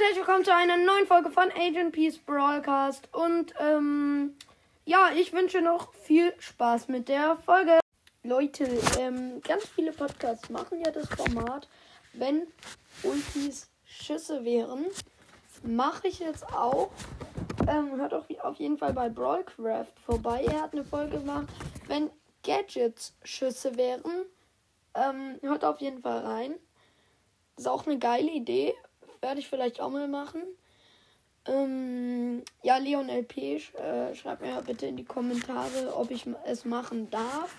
Und herzlich willkommen zu einer neuen Folge von Agent Peace Broadcast. Und ähm, ja, ich wünsche noch viel Spaß mit der Folge. Leute, ähm, ganz viele Podcasts machen ja das Format, wenn Ultis Schüsse wären. Mache ich jetzt auch. Ähm, hört auch auf jeden Fall bei Brawlcraft vorbei. Er hat eine Folge gemacht, wenn Gadgets Schüsse wären. Ähm, hört auf jeden Fall rein. Ist auch eine geile Idee. Werde ich vielleicht auch mal machen. Ähm, ja, Leon LP, äh, schreibt mir bitte in die Kommentare, ob ich es machen darf.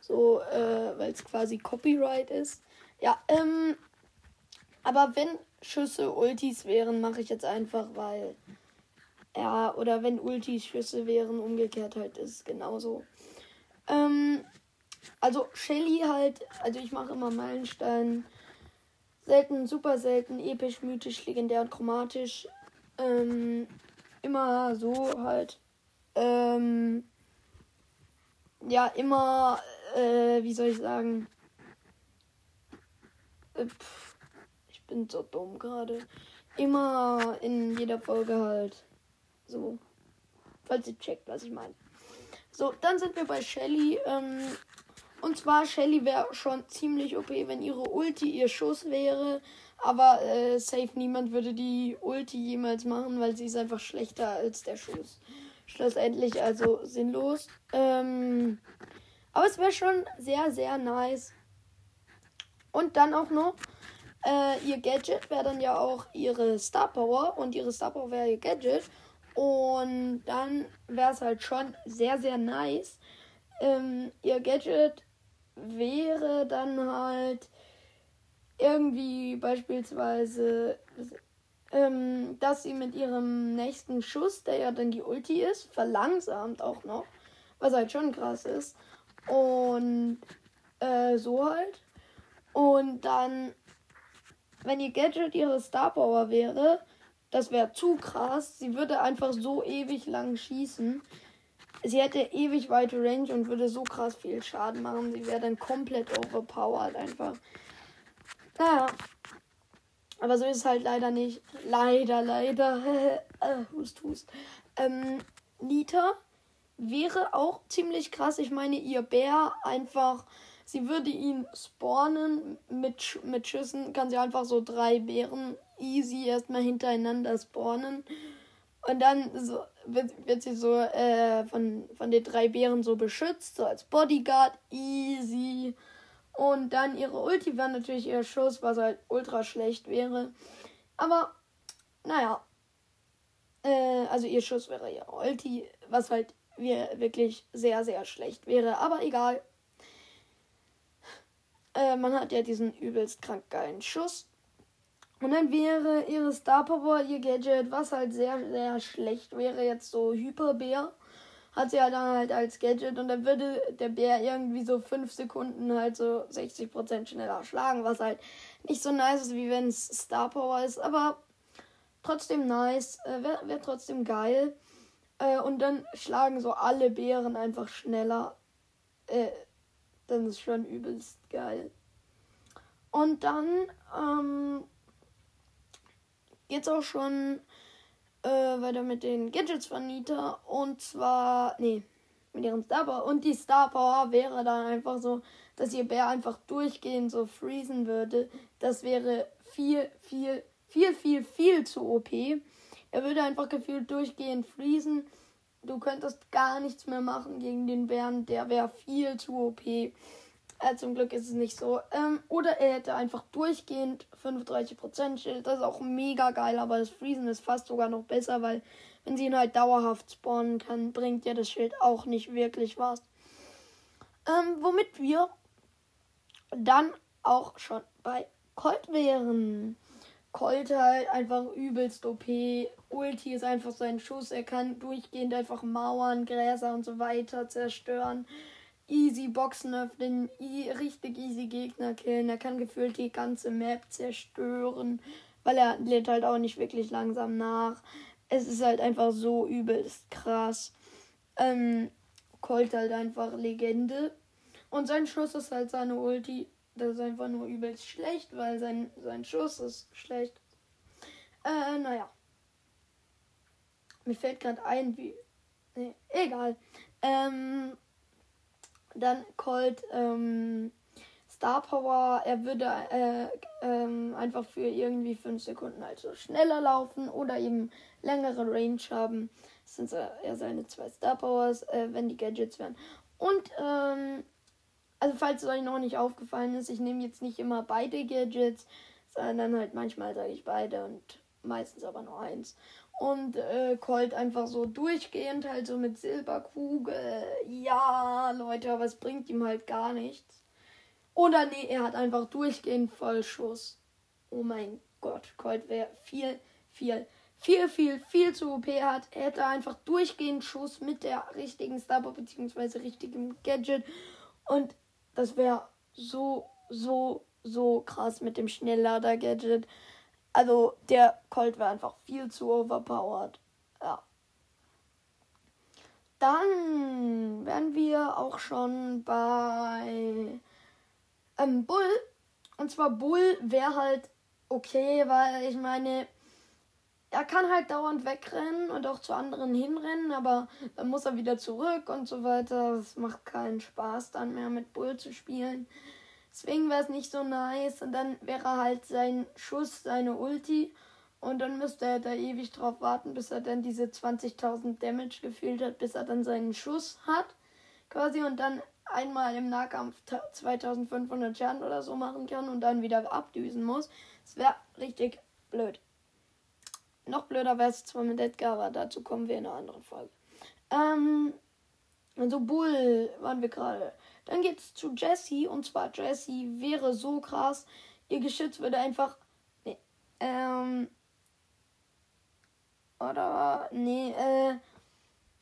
So, äh, weil es quasi Copyright ist. Ja, ähm, aber wenn Schüsse Ultis wären, mache ich jetzt einfach, weil. Ja, oder wenn Ultis Schüsse wären, umgekehrt halt ist es genauso. Ähm, also Shelly halt, also ich mache immer Meilenstein. Selten, super selten, episch, mythisch, legendär und chromatisch. Ähm, immer so halt. Ähm, ja, immer, äh, wie soll ich sagen? Äh, ich bin so dumm gerade. Immer in jeder Folge halt. So. Falls ihr checkt, was ich meine. So, dann sind wir bei Shelly. Ähm, und zwar, Shelly wäre schon ziemlich OP, wenn ihre Ulti ihr Schuss wäre. Aber äh, safe niemand würde die Ulti jemals machen, weil sie ist einfach schlechter als der Schuss. Schlussendlich also sinnlos. Ähm, aber es wäre schon sehr, sehr nice. Und dann auch noch, äh, ihr Gadget wäre dann ja auch ihre Star Power. Und ihre Star Power wäre ihr Gadget. Und dann wäre es halt schon sehr, sehr nice. Ähm, ihr Gadget wäre dann halt irgendwie beispielsweise, ähm, dass sie mit ihrem nächsten Schuss, der ja dann die Ulti ist, verlangsamt auch noch, was halt schon krass ist. Und äh, so halt. Und dann, wenn ihr Gadget ihre Star Power wäre, das wäre zu krass. Sie würde einfach so ewig lang schießen sie hätte ewig weite Range und würde so krass viel Schaden machen. Sie wäre dann komplett overpowered einfach. Naja. Aber so ist es halt leider nicht. Leider, leider. äh, hust, hust. Ähm, Nita wäre auch ziemlich krass. Ich meine, ihr Bär einfach. Sie würde ihn spawnen mit, mit Schüssen. Kann sie einfach so drei Bären easy erstmal hintereinander spawnen. Und dann so, wird, wird sie so äh, von, von den drei Bären so beschützt, so als Bodyguard, easy. Und dann ihre Ulti wäre natürlich ihr Schuss, was halt ultra schlecht wäre. Aber, naja. Äh, also ihr Schuss wäre ihr Ulti, was halt wirklich sehr, sehr schlecht wäre. Aber egal. Äh, man hat ja diesen übelst krank geilen Schuss. Und dann wäre ihre Star Power ihr Gadget, was halt sehr, sehr schlecht wäre, jetzt so Hyperbär. Hat sie halt dann halt als Gadget und dann würde der Bär irgendwie so 5 Sekunden halt so 60% schneller schlagen, was halt nicht so nice ist, wie wenn es Star Power ist, aber trotzdem nice, äh, wäre wär trotzdem geil. Äh, und dann schlagen so alle Bären einfach schneller. Äh, dann ist schon übelst geil. Und dann, ähm, geht's auch schon äh, weiter mit den Gadgets von Nita. Und zwar, nee, mit ihrem Star Power. Und die Star Power wäre dann einfach so, dass ihr Bär einfach durchgehend so freezen würde. Das wäre viel, viel, viel, viel, viel zu OP. Er würde einfach gefühlt durchgehend freezen. Du könntest gar nichts mehr machen gegen den Bären. Der wäre viel zu OP. Äh, zum Glück ist es nicht so. Ähm, oder er hätte einfach durchgehend 35% Schild. Das ist auch mega geil, aber das Freezen ist fast sogar noch besser, weil wenn sie ihn halt dauerhaft spawnen kann, bringt ja das Schild auch nicht wirklich was. Ähm, womit wir dann auch schon bei Colt wären. Colt halt einfach übelst OP. Ulti ist einfach sein Schuss. Er kann durchgehend einfach Mauern, Gräser und so weiter zerstören easy Boxen öffnen, richtig easy Gegner killen. Er kann gefühlt die ganze Map zerstören, weil er lädt halt auch nicht wirklich langsam nach. Es ist halt einfach so übelst krass. Ähm, Colt halt einfach Legende. Und sein Schuss ist halt seine Ulti. Das ist einfach nur übelst schlecht, weil sein, sein Schuss ist schlecht. Äh, naja. Mir fällt gerade ein, wie. Nee, egal. Ähm, dann Colt ähm, Star Power. Er würde äh, ähm, einfach für irgendwie 5 Sekunden also schneller laufen oder eben längere Range haben. Das sind ja seine zwei Star Powers, äh, wenn die Gadgets wären. Und, ähm, also falls es euch noch nicht aufgefallen ist, ich nehme jetzt nicht immer beide Gadgets, sondern halt manchmal sage ich beide und meistens aber nur eins. Und äh, Colt einfach so durchgehend, halt so mit Silberkugel. Ja, Leute, aber es bringt ihm halt gar nichts. Oder nee, er hat einfach durchgehend Vollschuss. Oh mein Gott, Colt wäre viel, viel, viel, viel, viel zu OP hat. Er hätte einfach durchgehend Schuss mit der richtigen Starboy bzw. richtigem Gadget. Und das wäre so, so, so krass mit dem Schnelllader-Gadget. Also der Colt wäre einfach viel zu overpowered. Ja. Dann wären wir auch schon bei ähm, Bull. Und zwar Bull wäre halt okay, weil ich meine, er kann halt dauernd wegrennen und auch zu anderen hinrennen, aber dann muss er wieder zurück und so weiter. Es macht keinen Spaß dann mehr mit Bull zu spielen. Deswegen wäre es nicht so nice. Und dann wäre halt sein Schuss, seine Ulti. Und dann müsste er da ewig drauf warten, bis er dann diese 20.000 Damage gefühlt hat, bis er dann seinen Schuss hat. Quasi. Und dann einmal im Nahkampf 2500 Schaden oder so machen kann und dann wieder abdüsen muss. Das wäre richtig blöd. Noch blöder wäre es zwar mit Edgar, aber dazu kommen wir in einer anderen Folge. Ähm, also Bull waren wir gerade. Dann geht's zu Jessie. Und zwar Jessie wäre so krass. Ihr Geschütz würde einfach. Nee. Ähm. Oder. Nee, äh.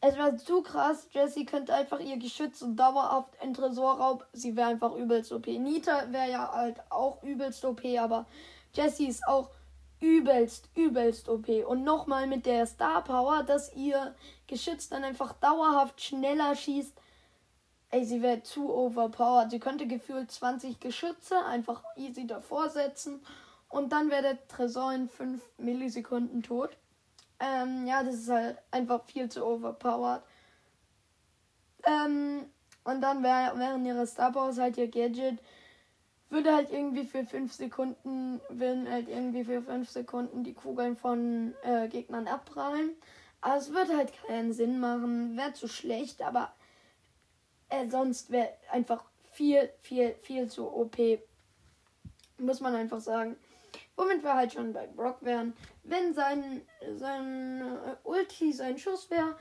Es wäre zu krass. Jessie könnte einfach ihr Geschütz und dauerhaft in Tresorraub. Sie wäre einfach übelst OP. Nita wäre ja halt auch übelst OP, aber Jessie ist auch übelst, übelst OP. Und nochmal mit der Star Power, dass ihr Geschütz dann einfach dauerhaft schneller schießt Ey, sie wäre zu overpowered. Sie könnte gefühlt 20 Geschütze einfach easy davor setzen. Und dann wäre der Tresor in 5 Millisekunden tot. Ähm, ja, das ist halt einfach viel zu overpowered. Ähm, und dann wär, während ihrer Star Powers halt ihr Gadget würde halt irgendwie für 5 Sekunden, würden halt irgendwie für 5 Sekunden die Kugeln von äh, Gegnern abprallen. Aber es würde halt keinen Sinn machen. Wäre zu schlecht, aber äh, sonst wäre einfach viel, viel, viel zu OP. Muss man einfach sagen. Womit wir halt schon bei Brock wären. Wenn sein, sein äh, Ulti, sein Schuss wäre,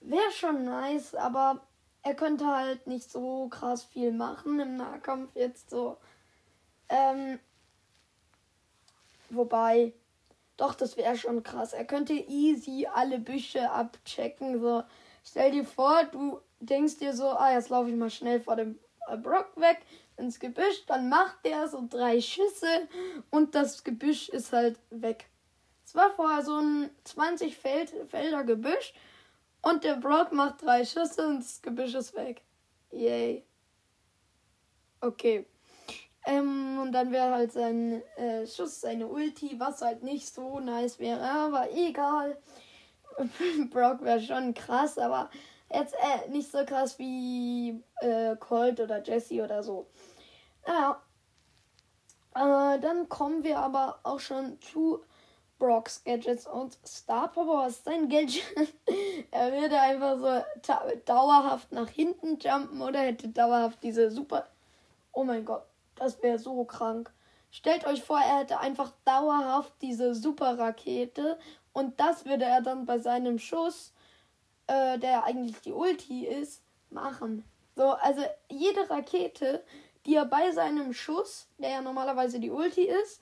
wäre schon nice, aber er könnte halt nicht so krass viel machen im Nahkampf jetzt so. Ähm, wobei, doch, das wäre schon krass. Er könnte easy alle Büsche abchecken. So, stell dir vor, du denkst dir so, ah, jetzt laufe ich mal schnell vor dem äh, Brock weg ins Gebüsch, dann macht der so drei Schüsse und das Gebüsch ist halt weg. Es war vorher so ein 20 Feld, Felder Gebüsch und der Brock macht drei Schüsse und das Gebüsch ist weg. Yay. Okay. Ähm, und dann wäre halt sein äh, Schuss, seine Ulti, was halt nicht so nice wäre, aber egal. Brock wäre schon krass, aber Jetzt äh, nicht so krass wie äh, Colt oder Jesse oder so. Naja. Äh, dann kommen wir aber auch schon zu Brocks Gadgets und Star Power ist sein Gadget. er würde einfach so dauerhaft nach hinten jumpen oder hätte dauerhaft diese super. Oh mein Gott, das wäre so krank. Stellt euch vor, er hätte einfach dauerhaft diese super Rakete und das würde er dann bei seinem Schuss äh, der eigentlich die Ulti ist, machen. So, also jede Rakete, die er bei seinem Schuss, der ja normalerweise die Ulti ist,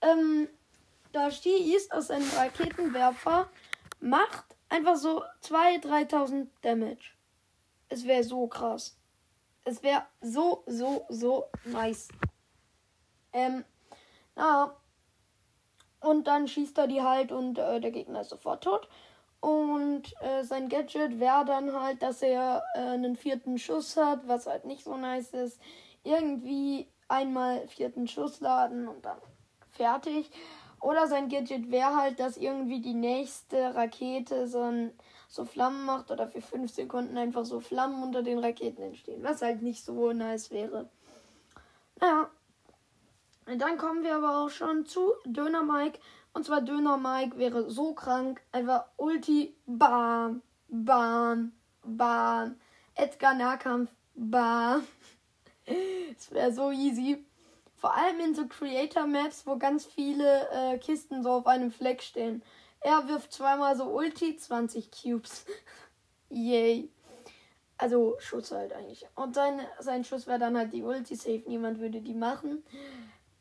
ähm, da schießt aus seinem Raketenwerfer, macht einfach so 2.000, 3.000 Damage. Es wäre so krass. Es wäre so, so, so nice. Ähm, na. Und dann schießt er die halt und äh, der Gegner ist sofort tot. Und äh, sein Gadget wäre dann halt, dass er äh, einen vierten Schuss hat, was halt nicht so nice ist. Irgendwie einmal vierten Schuss laden und dann fertig. Oder sein Gadget wäre halt, dass irgendwie die nächste Rakete so, ein, so Flammen macht oder für 5 Sekunden einfach so Flammen unter den Raketen entstehen. Was halt nicht so nice wäre. Naja. Dann kommen wir aber auch schon zu Döner Mike. Und zwar Döner Mike wäre so krank. Einfach Ulti, bam, bam, bam. Edgar Nahkampf, bam. Es wäre so easy. Vor allem in so Creator Maps, wo ganz viele äh, Kisten so auf einem Fleck stehen. Er wirft zweimal so Ulti, 20 Cubes. Yay. Also Schuss halt eigentlich. Und sein, sein Schuss wäre dann halt die Ulti safe. Niemand würde die machen.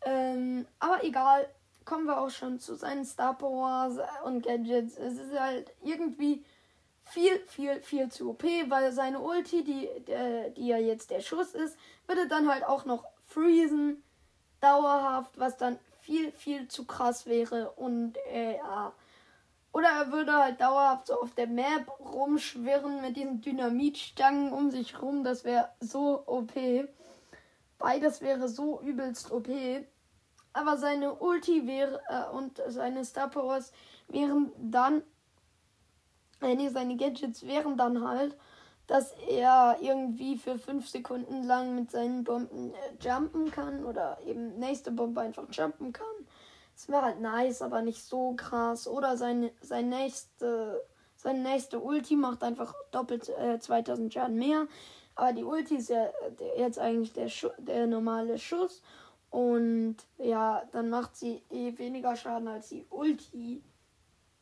Ähm, aber egal. Kommen wir auch schon zu seinen Star Powers und Gadgets. Es ist halt irgendwie viel, viel, viel zu OP, weil seine Ulti, die, die, die ja jetzt der Schuss ist, würde dann halt auch noch freezen dauerhaft, was dann viel, viel zu krass wäre. Und äh, ja. Oder er würde halt dauerhaft so auf der Map rumschwirren mit diesen Dynamitstangen um sich rum. Das wäre so OP. Beides wäre so übelst OP. Aber seine Ulti wäre äh, und seine Star Powers wären dann. Äh, nee, seine Gadgets wären dann halt dass er irgendwie für fünf Sekunden lang mit seinen Bomben äh, jumpen kann oder eben nächste Bombe einfach jumpen kann. Das wäre halt nice, aber nicht so krass. Oder seine, sein nächste, seine nächste Ulti macht einfach doppelt äh, 2000 Schaden mehr. Aber die Ulti ist ja der, jetzt eigentlich der, Schu der normale Schuss. Und ja, dann macht sie eh weniger Schaden als die Ulti,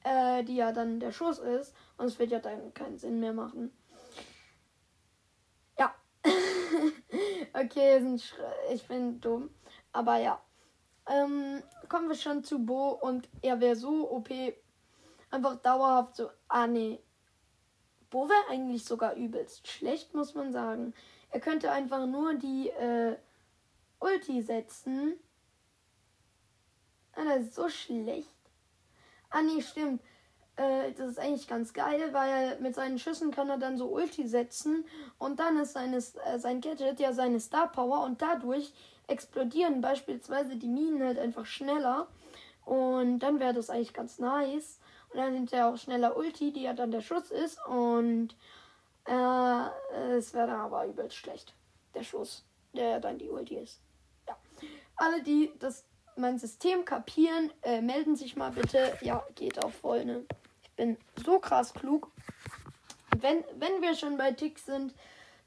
äh, die ja dann der Schuss ist. Und es wird ja dann keinen Sinn mehr machen. okay, ich bin dumm. Aber ja. Ähm, kommen wir schon zu Bo und er wäre so OP. Einfach dauerhaft so. Ah, nee. Bo wäre eigentlich sogar übelst schlecht, muss man sagen. Er könnte einfach nur die äh, Ulti setzen. Ah, das ist so schlecht. Ah, nee, stimmt. Äh, das ist eigentlich ganz geil, weil mit seinen Schüssen kann er dann so Ulti setzen und dann ist seine, äh, sein Gadget ja seine Star Power und dadurch explodieren beispielsweise die Minen halt einfach schneller und dann wäre das eigentlich ganz nice. Und dann sind ja auch schneller Ulti, die ja dann der Schuss ist und äh, es wäre dann aber übelst schlecht. Der Schuss, der dann die Ulti ist. Ja. Alle, die das mein System kapieren, äh, melden sich mal bitte. Ja, geht auch voll, ne? bin so krass klug. Wenn, wenn wir schon bei Tick sind,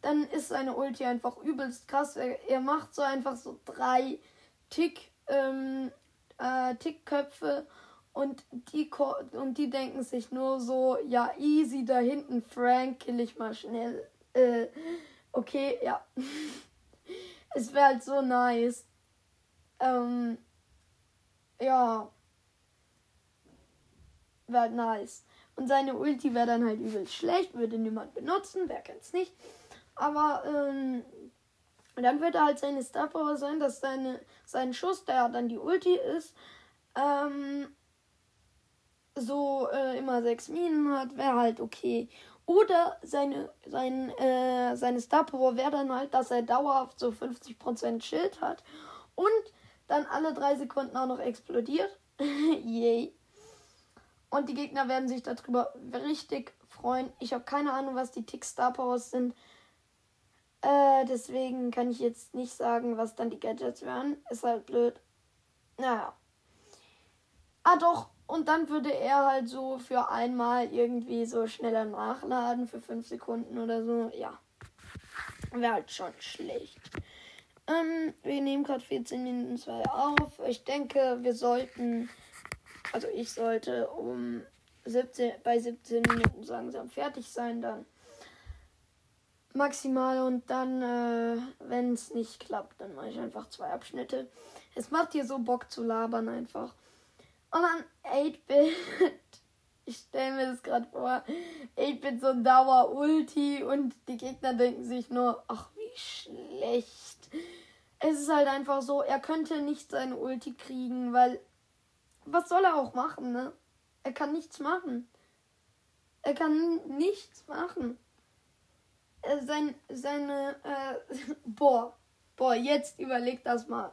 dann ist seine Ulti einfach übelst krass. Er, er macht so einfach so drei Tick, ähm, äh, Tickköpfe und die, und die denken sich nur so, ja, easy da hinten, Frank, kill ich mal schnell. Äh, okay, ja. es wäre halt so nice. Ähm, ja wäre halt nice. Und seine Ulti wäre dann halt übel schlecht, würde niemand benutzen, wer kennt's nicht. Aber ähm, dann würde halt seine Star Power sein, dass seine, sein Schuss, der dann die Ulti ist, ähm, so äh, immer sechs Minen hat, wäre halt okay. Oder seine, sein, äh, seine Star Power wäre dann halt, dass er dauerhaft so 50% Schild hat und dann alle drei Sekunden auch noch explodiert. Yay. Und die Gegner werden sich darüber richtig freuen. Ich habe keine Ahnung, was die Tick Star Powers sind. Äh, deswegen kann ich jetzt nicht sagen, was dann die Gadgets wären. Ist halt blöd. Naja. Ah doch. Und dann würde er halt so für einmal irgendwie so schneller nachladen für 5 Sekunden oder so. Ja. Wäre halt schon schlecht. Ähm, wir nehmen gerade 14 Minuten 2 auf. Ich denke, wir sollten also ich sollte um 17, bei 17 Minuten langsam fertig sein, dann maximal und dann, äh, wenn es nicht klappt, dann mache ich einfach zwei Abschnitte. Es macht hier so Bock zu labern einfach. Und dann 8-Bit. Ich stelle mir das gerade vor. 8-Bit so Dauer-Ulti und die Gegner denken sich nur, ach wie schlecht. Es ist halt einfach so, er könnte nicht seine Ulti kriegen, weil was soll er auch machen, ne? Er kann nichts machen. Er kann nichts machen. Äh, sein, seine, äh, boah, boah, jetzt überleg das mal.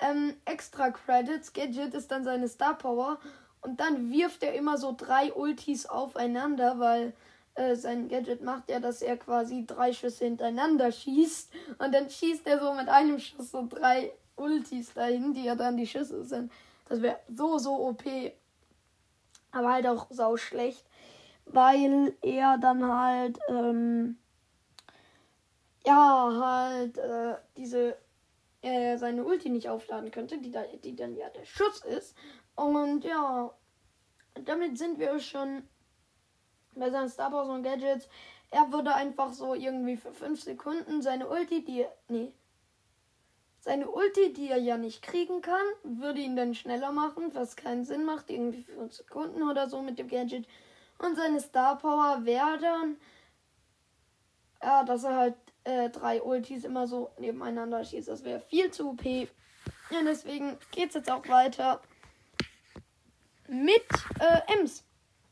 ähm, extra Credits. Gadget ist dann seine Star Power. Und dann wirft er immer so drei Ultis aufeinander, weil äh, sein Gadget macht ja, dass er quasi drei Schüsse hintereinander schießt. Und dann schießt er so mit einem Schuss so drei Ultis dahin, die ja dann die Schüsse sind. Das wäre so, so OP. Aber halt auch sau schlecht. Weil er dann halt, ähm, ja, halt äh, diese äh, seine Ulti nicht aufladen könnte, die, da, die dann ja der Schuss ist. Und ja, damit sind wir schon bei seinen Star Powers und Gadgets. Er würde einfach so irgendwie für 5 Sekunden seine Ulti, die. Nee. Seine Ulti, die er ja nicht kriegen kann, würde ihn dann schneller machen, was keinen Sinn macht. Irgendwie für 5 Sekunden oder so mit dem Gadget. Und seine Star Power wäre dann. Ja, dass er halt äh, drei Ultis immer so nebeneinander schießt. Das wäre viel zu OP. Ja, deswegen geht es jetzt auch weiter mit äh, Ems.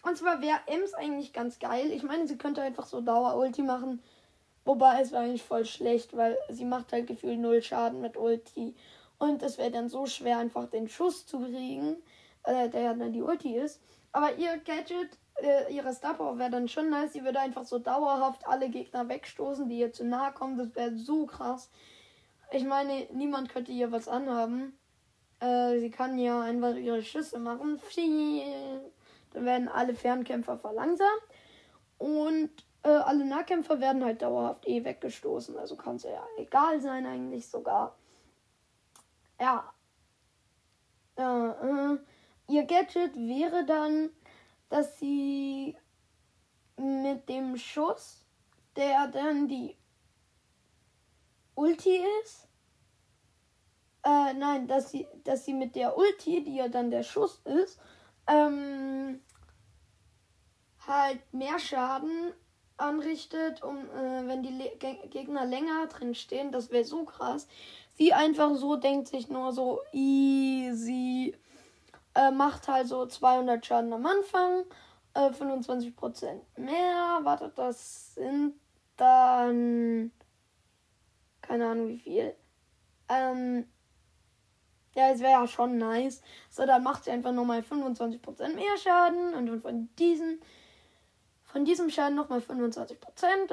Und zwar wäre Ems eigentlich ganz geil. Ich meine, sie könnte einfach so Dauer-Ulti machen. Wobei es wäre eigentlich voll schlecht, weil sie macht halt gefühlt null Schaden mit Ulti. Und es wäre dann so schwer, einfach den Schuss zu kriegen, äh, der ja dann die Ulti ist. Aber ihr Gadget äh, ihre Star Power wäre dann schon nice. Sie würde einfach so dauerhaft alle Gegner wegstoßen, die ihr zu nahe kommen. Das wäre so krass. Ich meine, niemand könnte ihr was anhaben. Äh, sie kann ja einfach ihre Schüsse machen. Dann werden alle Fernkämpfer verlangsamt. Und äh, alle Nahkämpfer werden halt dauerhaft eh weggestoßen. Also kann es ja egal sein, eigentlich sogar. Ja. Äh, ihr Gadget wäre dann dass sie mit dem Schuss, der dann die Ulti ist, äh, nein, dass sie, dass sie mit der Ulti, die ja dann der Schuss ist, ähm, halt mehr Schaden anrichtet, um äh, wenn die Le Gegner länger drin stehen, das wäre so krass. Sie einfach so denkt sich nur so easy äh, macht halt so 200 Schaden am Anfang. Äh, 25% mehr. Wartet, das sind dann. Keine Ahnung wie viel. Ähm. Ja, es wäre ja schon nice. So, dann macht sie einfach nochmal 25% mehr Schaden. Und dann von diesen. Von diesem Schaden nochmal 25%.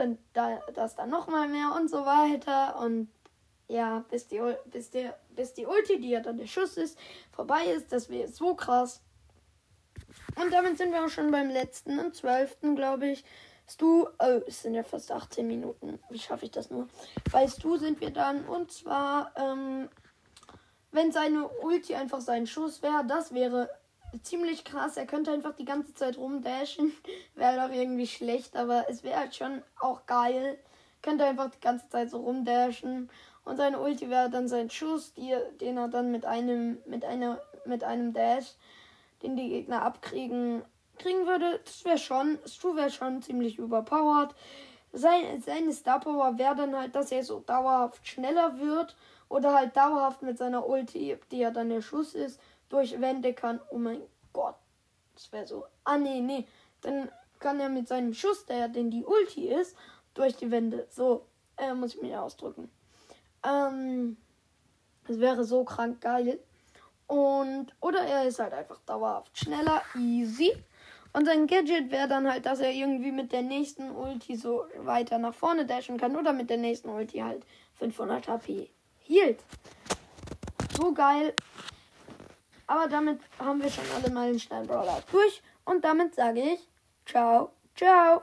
Und da, das dann nochmal mehr und so weiter. Und ja, bis die, bis, der, bis die Ulti, die ja dann der Schuss ist, vorbei ist. Das wäre so krass. Und damit sind wir auch schon beim letzten und zwölften, glaube ich. Du, oh, es sind ja fast 18 Minuten. Wie schaffe ich das nur? Weißt du, sind wir dann. Und zwar, ähm, wenn seine Ulti einfach sein Schuss wäre, das wäre ziemlich krass. Er könnte einfach die ganze Zeit rumdashen. wäre doch irgendwie schlecht, aber es wäre halt schon auch geil. Könnte einfach die ganze Zeit so rumdashen. Und seine Ulti wäre dann sein Schuss, die, den er dann mit einem, mit einer, mit einem Dash, den die Gegner abkriegen, kriegen würde. Das wäre schon, Stu wäre schon ziemlich überpowered. Sein, seine Star Power wäre dann halt, dass er so dauerhaft schneller wird oder halt dauerhaft mit seiner Ulti, die ja dann der Schuss ist, durch Wände kann. Oh mein Gott. Das wäre so. Ah, nee, nee. Dann kann er mit seinem Schuss, der ja denn die Ulti ist, durch die Wände. So äh, muss ich mich ausdrücken. Ähm, das wäre so krank geil. Und, oder er ist halt einfach dauerhaft schneller, easy. Und sein Gadget wäre dann halt, dass er irgendwie mit der nächsten Ulti so weiter nach vorne dashen kann. Oder mit der nächsten Ulti halt 500 HP hielt. So geil. Aber damit haben wir schon alle Meilenstein Brawler durch. Und damit sage ich, ciao, ciao.